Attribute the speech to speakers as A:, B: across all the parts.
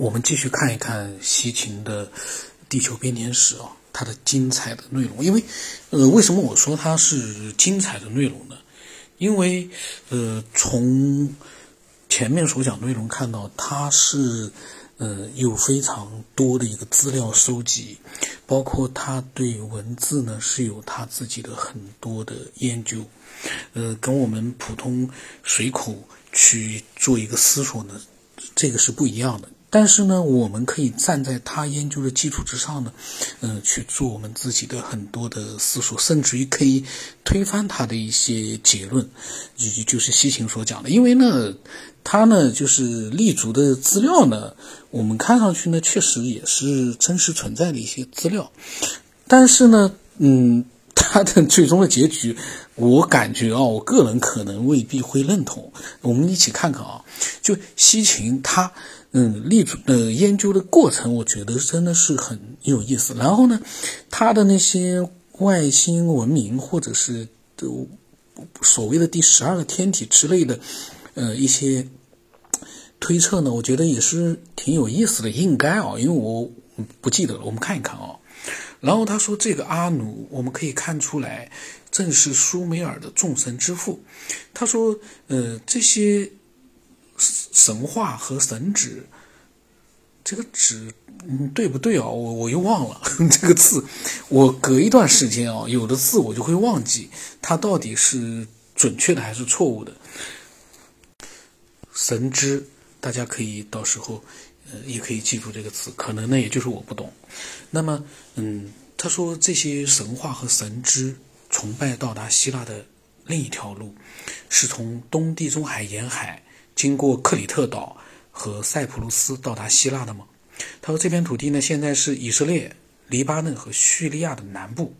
A: 我们继续看一看西秦的《地球编年史》啊，它的精彩的内容。因为，呃，为什么我说它是精彩的内容呢？因为，呃，从前面所讲内容看到，它是，呃，有非常多的一个资料收集，包括他对文字呢是有他自己的很多的研究，呃，跟我们普通随口去做一个思索呢，这个是不一样的。但是呢，我们可以站在他研究的基础之上呢，嗯，去做我们自己的很多的思索，甚至于可以推翻他的一些结论，就就是西秦所讲的。因为呢，他呢就是立足的资料呢，我们看上去呢确实也是真实存在的一些资料，但是呢，嗯，他的最终的结局，我感觉啊，我个人可能未必会认同。我们一起看看啊，就西秦他。嗯，立足呃研究的过程，我觉得真的是很有意思。然后呢，他的那些外星文明，或者是都所谓的第十二个天体之类的，呃一些推测呢，我觉得也是挺有意思的。应该啊，因为我不记得了，我们看一看啊。然后他说，这个阿努，我们可以看出来，正是苏美尔的众神之父。他说，呃，这些。神话和神旨，这个旨，嗯，对不对啊？我我又忘了 这个字。我隔一段时间啊，有的字我就会忘记，它到底是准确的还是错误的。神之，大家可以到时候，呃，也可以记住这个词。可能呢，也就是我不懂。那么，嗯，他说这些神话和神之崇拜到达希腊的另一条路，是从东地中海沿海。经过克里特岛和塞浦路斯到达希腊的吗？他说：“这片土地呢，现在是以色列、黎巴嫩和叙利亚的南部，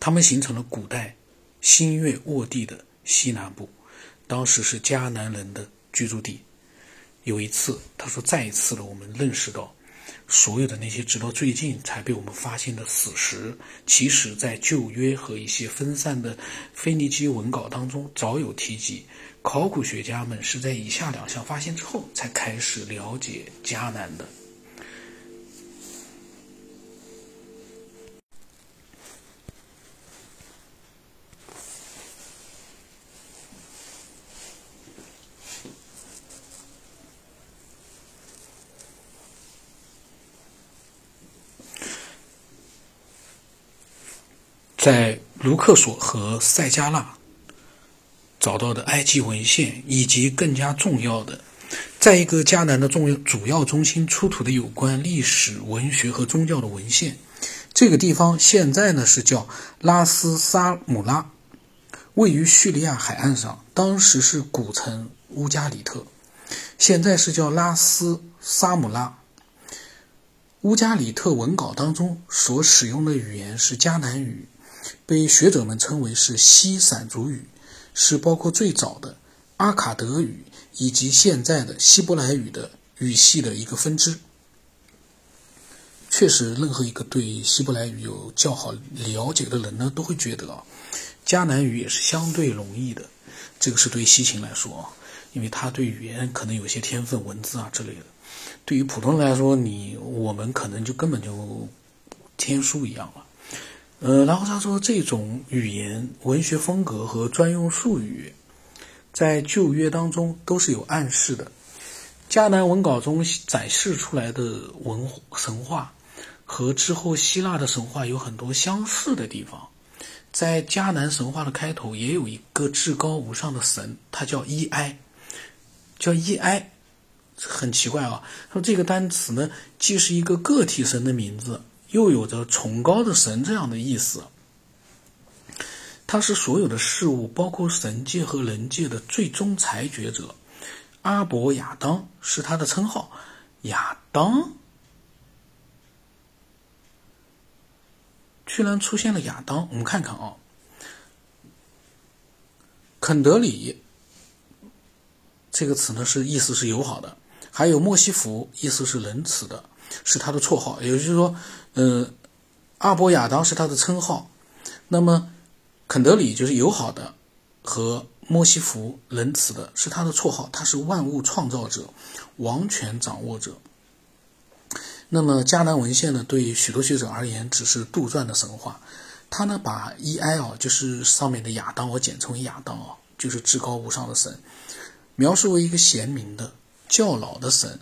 A: 他们形成了古代新月沃地的西南部，当时是迦南人的居住地。有一次，他说，再一次的，我们认识到，所有的那些直到最近才被我们发现的史实，其实在旧约和一些分散的腓尼基文稿当中早有提及。”考古学家们是在以下两项发现之后，才开始了解迦南的。在卢克索和塞加纳。找到的埃及文献，以及更加重要的，在一个迦南的重要主要中心出土的有关历史、文学和宗教的文献。这个地方现在呢是叫拉斯沙姆拉，位于叙利亚海岸上，当时是古城乌加里特，现在是叫拉斯沙姆拉。乌加里特文稿当中所使用的语言是迦南语，被学者们称为是西闪族语。是包括最早的阿卡德语以及现在的希伯来语的语系的一个分支。确实，任何一个对希伯来语有较好了解的人呢，都会觉得啊，迦南语也是相对容易的。这个是对西秦来说啊，因为他对语言可能有些天分，文字啊之类的。对于普通人来说，你我们可能就根本就天书一样了。呃，然后他说，这种语言、文学风格和专用术语，在旧约当中都是有暗示的。迦南文稿中展示出来的文神话，和之后希腊的神话有很多相似的地方。在迦南神话的开头，也有一个至高无上的神，他叫伊埃，叫伊埃，很奇怪啊。说这个单词呢，既是一个个体神的名字。又有着崇高的神这样的意思，他是所有的事物，包括神界和人界的最终裁决者。阿伯亚当是他的称号。亚当居然出现了亚当，我们看看啊。肯德里这个词呢，是意思是友好的；还有莫西弗，意思是仁慈的。是他的绰号，也就是说，呃，阿波亚当是他的称号。那么，肯德里就是友好的，和莫西弗仁慈的是他的绰号，他是万物创造者、王权掌握者。那么迦南文献呢，对许多学者而言只是杜撰的神话。他呢把 E.I. 啊，就是上面的亚当，我简称为亚当啊，就是至高无上的神，描述为一个贤明的、较老的神，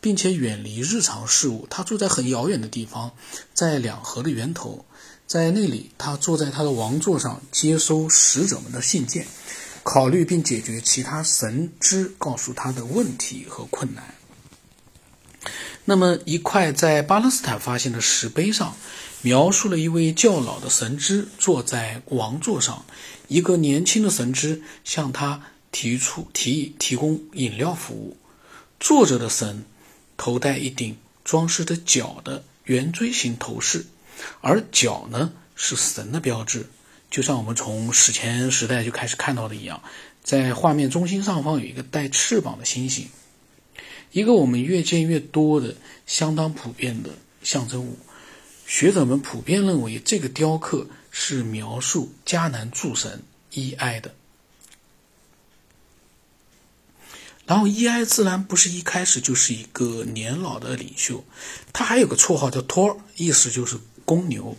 A: 并且远离日常事物。他住在很遥远的地方，在两河的源头，在那里，他坐在他的王座上，接收使者们的信件。考虑并解决其他神之告诉他的问题和困难。那么，一块在巴勒斯坦发现的石碑上，描述了一位较老的神之坐在王座上，一个年轻的神之向他提出提议提供饮料服务。坐着的神头戴一顶装饰着角的圆锥形头饰，而角呢是神的标志。就像我们从史前时代就开始看到的一样，在画面中心上方有一个带翅膀的星星，一个我们越见越多的、相当普遍的象征物。学者们普遍认为，这个雕刻是描述迦南诸神伊埃的。然后，伊埃自然不是一开始就是一个年老的领袖，他还有个绰号叫托儿，意思就是公牛。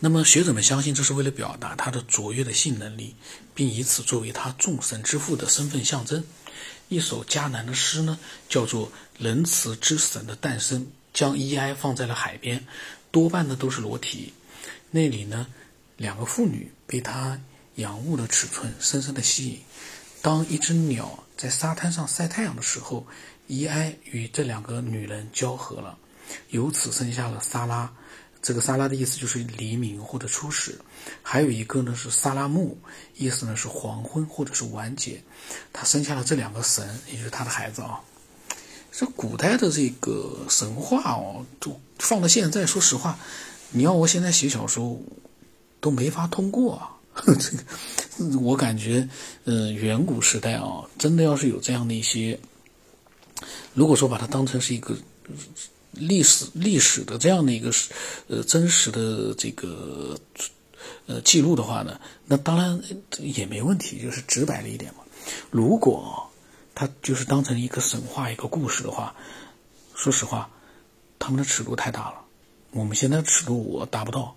A: 那么学者们相信，这是为了表达他的卓越的性能力，并以此作为他众神之父的身份象征。一首迦南的诗呢，叫做《仁慈之神的诞生》，将伊埃放在了海边，多半呢都是裸体。那里呢，两个妇女被他仰慕的尺寸深深的吸引。当一只鸟在沙滩上晒太阳的时候伊埃与这两个女人交合了，由此生下了萨拉。这个“沙拉”的意思就是黎明或者初始，还有一个呢是“萨拉木”，意思呢是黄昏或者是完结。他生下了这两个神，也就是他的孩子啊。这古代的这个神话哦，就放到现在，说实话，你要我现在写小说，都没法通过啊。这个我感觉，呃，远古时代啊，真的要是有这样的一些，如果说把它当成是一个。历史历史的这样的一个呃真实的这个呃记录的话呢，那当然也没问题，就是直白了一点嘛。如果它就是当成一个神话一个故事的话，说实话，他们的尺度太大了。我们现在尺度我达不到。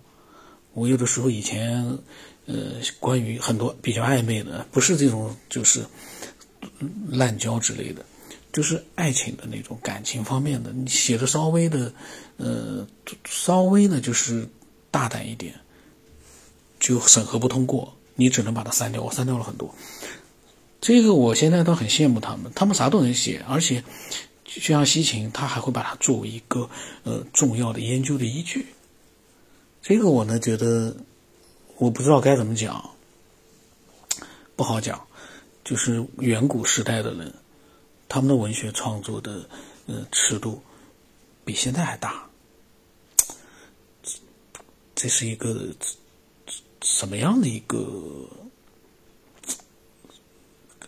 A: 我有的时候以前呃关于很多比较暧昧的，不是这种就是滥交之类的。就是爱情的那种感情方面的，你写的稍微的，呃，稍微的，就是大胆一点，就审核不通过，你只能把它删掉。我删掉了很多，这个我现在倒很羡慕他们，他们啥都能写，而且就像西芹，他还会把它作为一个呃重要的研究的依据。这个我呢觉得，我不知道该怎么讲，不好讲，就是远古时代的人。他们的文学创作的呃尺度比现在还大，这是一个什么样的一个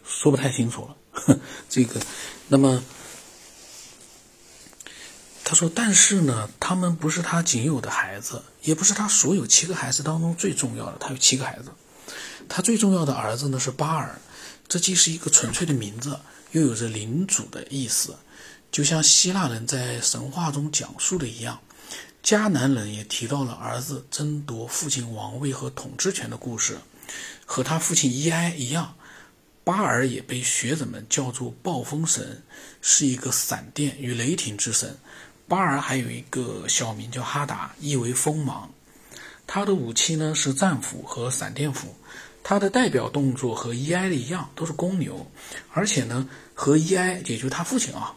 A: 说不太清楚了。这个，那么他说，但是呢，他们不是他仅有的孩子，也不是他所有七个孩子当中最重要的。他有七个孩子，他最重要的儿子呢是巴尔，这既是一个纯粹的名字。又有着领主的意思，就像希腊人在神话中讲述的一样，迦南人也提到了儿子争夺父亲王位和统治权的故事，和他父亲伊埃一样，巴尔也被学者们叫做暴风神，是一个闪电与雷霆之神。巴尔还有一个小名叫哈达，意为锋芒，他的武器呢是战斧和闪电斧。他的代表动作和 E.I 的一样，都是公牛，而且呢，和 E.I 也就是他父亲啊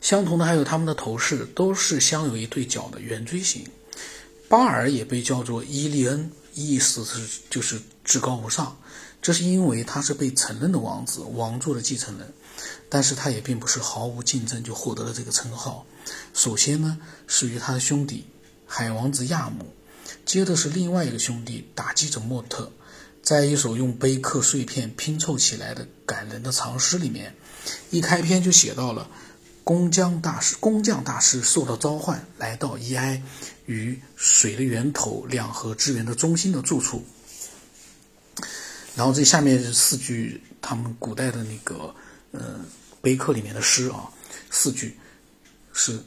A: 相同的还有他们的头饰都是镶有一对角的圆锥形。巴尔也被叫做伊利恩，意思是就是至高无上，这是因为他是被承认的王子，王座的继承人。但是他也并不是毫无竞争就获得了这个称号。首先呢，是与他的兄弟海王子亚姆。接着是另外一个兄弟打击者莫特，在一首用碑刻碎片拼凑起来的感人的长诗里面，一开篇就写到了工匠大师，工匠大师受到召唤，来到伊埃与水的源头两河之源的中心的住处。然后这下面是四句他们古代的那个呃碑刻里面的诗啊，四句是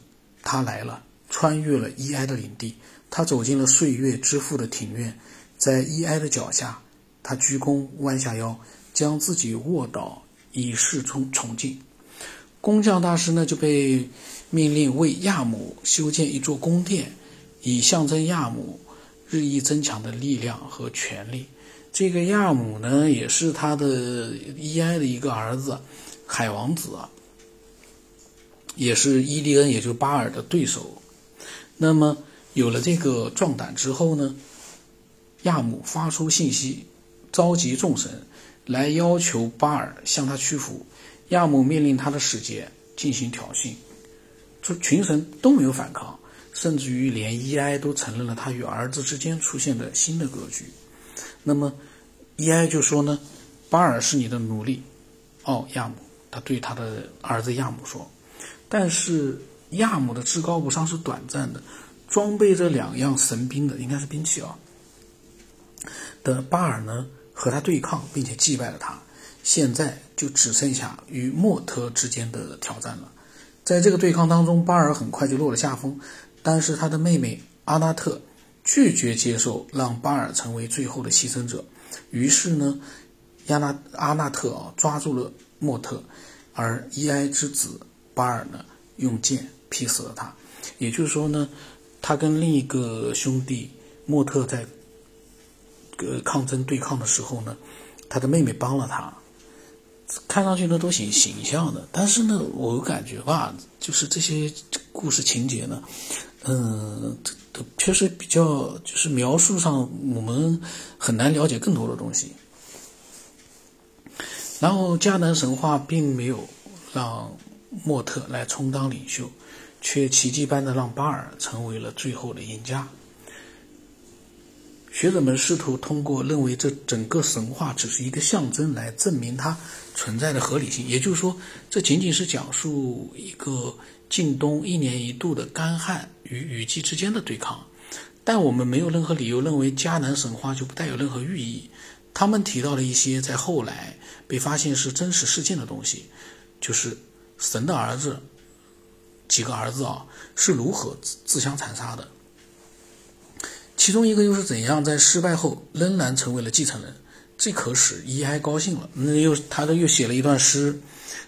A: 他来了，穿越了伊埃的领地，他走进了岁月之父的庭院，在伊埃的脚下，他鞠躬弯下腰，将自己卧倒以示崇崇敬。工匠大师呢就被命令为亚姆修建一座宫殿，以象征亚姆日益增强的力量和权力。这个亚姆呢，也是他的伊埃的一个儿子，海王子，也是伊利恩，也就巴尔的对手。那么有了这个壮胆之后呢，亚姆发出信息，召集众神来要求巴尔向他屈服。亚姆命令他的使节进行挑衅，这群神都没有反抗，甚至于连伊埃都承认了他与儿子之间出现的新的格局。那么，伊埃就说呢：“巴尔是你的奴隶。”哦，亚姆，他对他的儿子亚姆说。但是亚姆的至高无上是短暂的，装备着两样神兵的，应该是兵器啊。的巴尔呢，和他对抗，并且击败了他。现在就只剩下与莫特之间的挑战了。在这个对抗当中，巴尔很快就落了下风，但是他的妹妹阿纳特。拒绝接受让巴尔成为最后的牺牲者，于是呢，亚纳阿纳特啊抓住了莫特，而伊埃之子巴尔呢用剑劈死了他。也就是说呢，他跟另一个兄弟莫特在呃抗争对抗的时候呢，他的妹妹帮了他。看上去呢都挺形象的，但是呢，我感觉吧，就是这些故事情节呢，嗯。确实比较，就是描述上我们很难了解更多的东西。然后迦南神话并没有让莫特来充当领袖，却奇迹般的让巴尔成为了最后的赢家。学者们试图通过认为这整个神话只是一个象征来证明它存在的合理性，也就是说，这仅仅是讲述一个。近东一年一度的干旱与雨季之间的对抗，但我们没有任何理由认为迦南神话就不带有任何寓意。他们提到了一些在后来被发现是真实事件的东西，就是神的儿子几个儿子啊是如何自自相残杀的。其中一个又是怎样在失败后仍然成为了继承人，这可使伊埃高兴了。那又他又写了一段诗，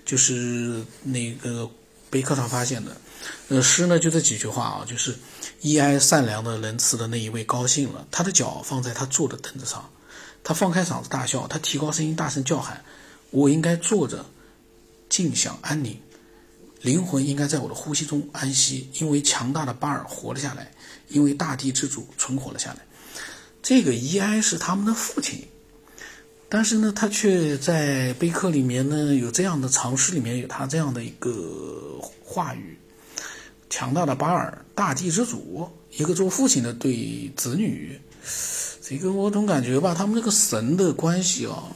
A: 就是那个。碑刻上发现的，呃，诗呢就这几句话啊，就是伊埃善良的仁慈的那一位高兴了，他的脚放在他坐的凳子上，他放开嗓子大笑，他提高声音大声叫喊：“我应该坐着，静享安宁，灵魂应该在我的呼吸中安息，因为强大的巴尔活了下来，因为大地之主存活了下来。”这个伊埃是他们的父亲。但是呢，他却在碑刻里面呢有这样的长诗，里面有他这样的一个话语：强大的巴尔，大地之主，一个做父亲的对子女。这个我总感觉吧，他们这个神的关系啊，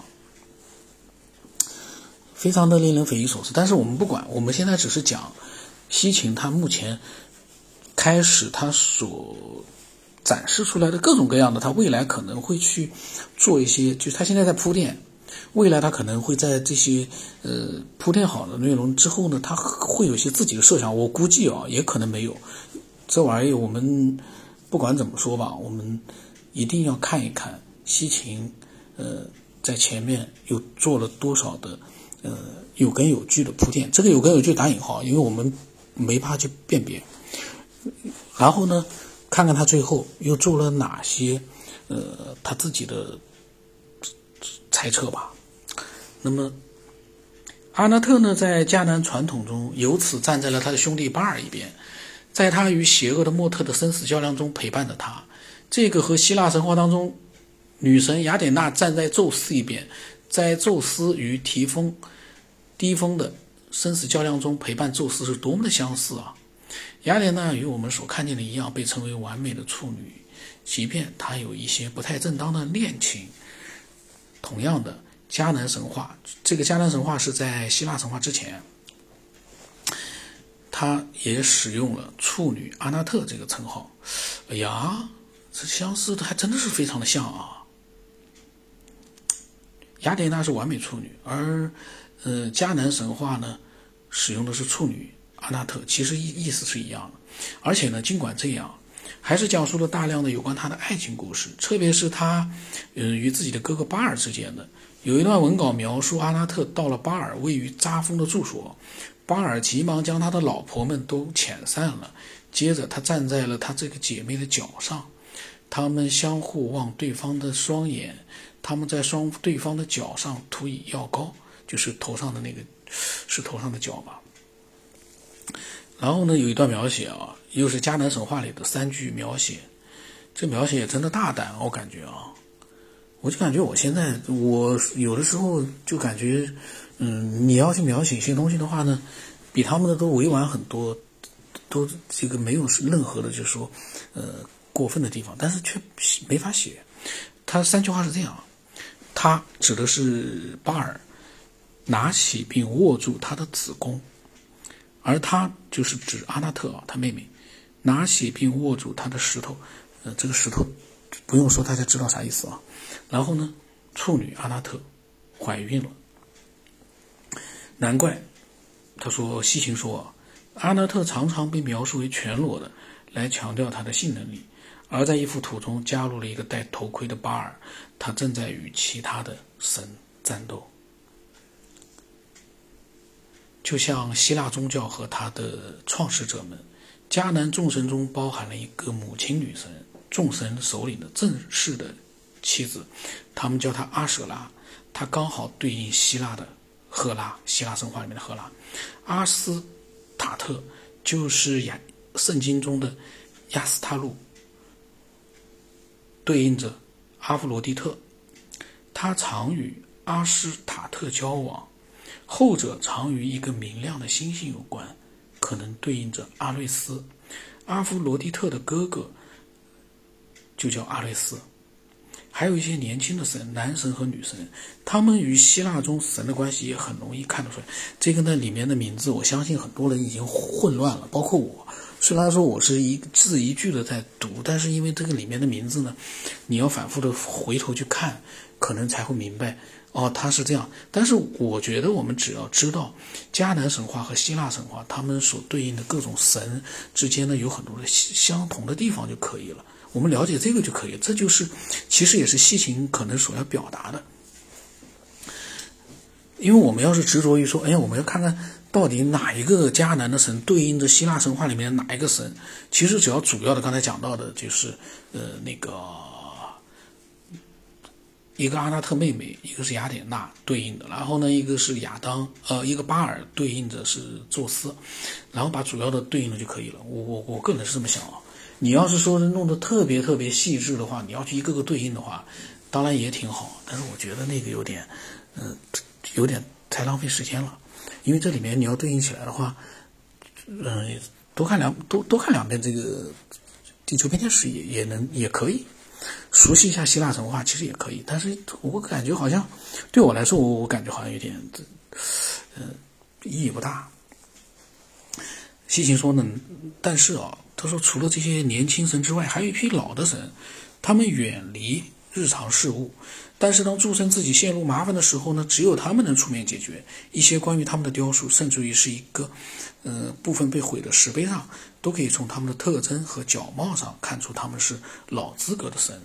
A: 非常的令人匪夷所思。但是我们不管，我们现在只是讲西秦他目前开始他所。展示出来的各种各样的，他未来可能会去做一些，就是他现在在铺垫，未来他可能会在这些呃铺垫好的内容之后呢，他会有一些自己的设想。我估计啊，也可能没有这玩意儿。我们不管怎么说吧，我们一定要看一看西秦呃在前面又做了多少的呃有根有据的铺垫。这个有根有据打引号，因为我们没法去辨别。然后呢？看看他最后又做了哪些，呃，他自己的猜测吧。那么，阿纳特呢，在迦南传统中，由此站在了他的兄弟巴尔一边，在他与邪恶的莫特的生死较量中陪伴着他。这个和希腊神话当中女神雅典娜站在宙斯一边，在宙斯与提丰、低峰的生死较量中陪伴宙斯，是多么的相似啊！雅典娜与我们所看见的一样，被称为完美的处女，即便她有一些不太正当的恋情。同样的，迦南神话，这个迦南神话是在希腊神话之前，他也使用了处女阿纳特这个称号。哎呀，这相似的还真的是非常的像啊！雅典娜是完美处女，而呃迦南神话呢使用的是处女阿纳特，其实意意思是一样的。而且呢，尽管这样，还是讲述了大量的有关他的爱情故事，特别是他嗯与自己的哥哥巴尔之间的。有一段文稿描述阿纳特到了巴尔位于扎峰的住所，巴尔急忙将他的老婆们都遣散了，接着他站在了他这个姐妹的脚上。他们相互望对方的双眼，他们在双对方的脚上涂以药膏，就是头上的那个，是头上的角吧。然后呢，有一段描写啊，又是迦南神话里的三句描写，这描写也真的大胆，我感觉啊，我就感觉我现在我有的时候就感觉，嗯，你要去描写一些东西的话呢，比他们的都委婉很多，都这个没有任何的，就是说，呃。过分的地方，但是却没法写。他三句话是这样：他指的是巴尔拿起并握住他的子宫，而他就是指阿纳特啊，他妹妹拿起并握住他的石头。呃，这个石头不用说，大家知道啥意思啊？然后呢，处女阿纳特怀孕了，难怪他说西芹说阿纳特常常被描述为全裸的，来强调他的性能力。而在一幅图中加入了一个戴头盔的巴尔，他正在与其他的神战斗，就像希腊宗教和他的创始者们。迦南众神中包含了一个母亲女神，众神首领的正式的妻子，他们叫她阿舍拉，她刚好对应希腊的赫拉，希腊神话里面的赫拉。阿斯塔特就是亚圣经中的亚斯塔路。对应着阿弗罗狄特，他常与阿斯塔特交往，后者常与一个明亮的星星有关，可能对应着阿瑞斯。阿弗罗狄特的哥哥就叫阿瑞斯。还有一些年轻的神，男神和女神，他们与希腊中神的关系也很容易看得出来。这个呢里面的名字，我相信很多人已经混乱了，包括我。虽然说我是一字一句的在读，但是因为这个里面的名字呢，你要反复的回头去看，可能才会明白哦，它是这样。但是我觉得我们只要知道迦南神话和希腊神话，他们所对应的各种神之间呢有很多的相同的地方就可以了。我们了解这个就可以，这就是其实也是西秦可能所要表达的。因为我们要是执着于说，哎呀，我们要看看。到底哪一个迦南的神对应着希腊神话里面哪一个神？其实只要主要的刚才讲到的就是，呃，那个一个阿纳特妹妹，一个是雅典娜对应的，然后呢，一个是亚当，呃，一个巴尔对应着是宙斯，然后把主要的对应了就可以了。我我我个人是这么想啊。你要是说弄得特别特别细致的话，你要去一个个对应的话，当然也挺好，但是我觉得那个有点，嗯，有点太浪费时间了。因为这里面你要对应起来的话，嗯，多看两多多看两遍这个地球变天史也也能也可以，熟悉一下希腊神话其实也可以，但是我感觉好像对我来说，我我感觉好像有点，嗯，意义不大。西秦说呢，但是啊，他说除了这些年轻神之外，还有一批老的神，他们远离日常事务。但是当诸神自己陷入麻烦的时候呢，只有他们能出面解决一些关于他们的雕塑，甚至于是一个，呃，部分被毁的石碑上，都可以从他们的特征和角貌上看出他们是老资格的神。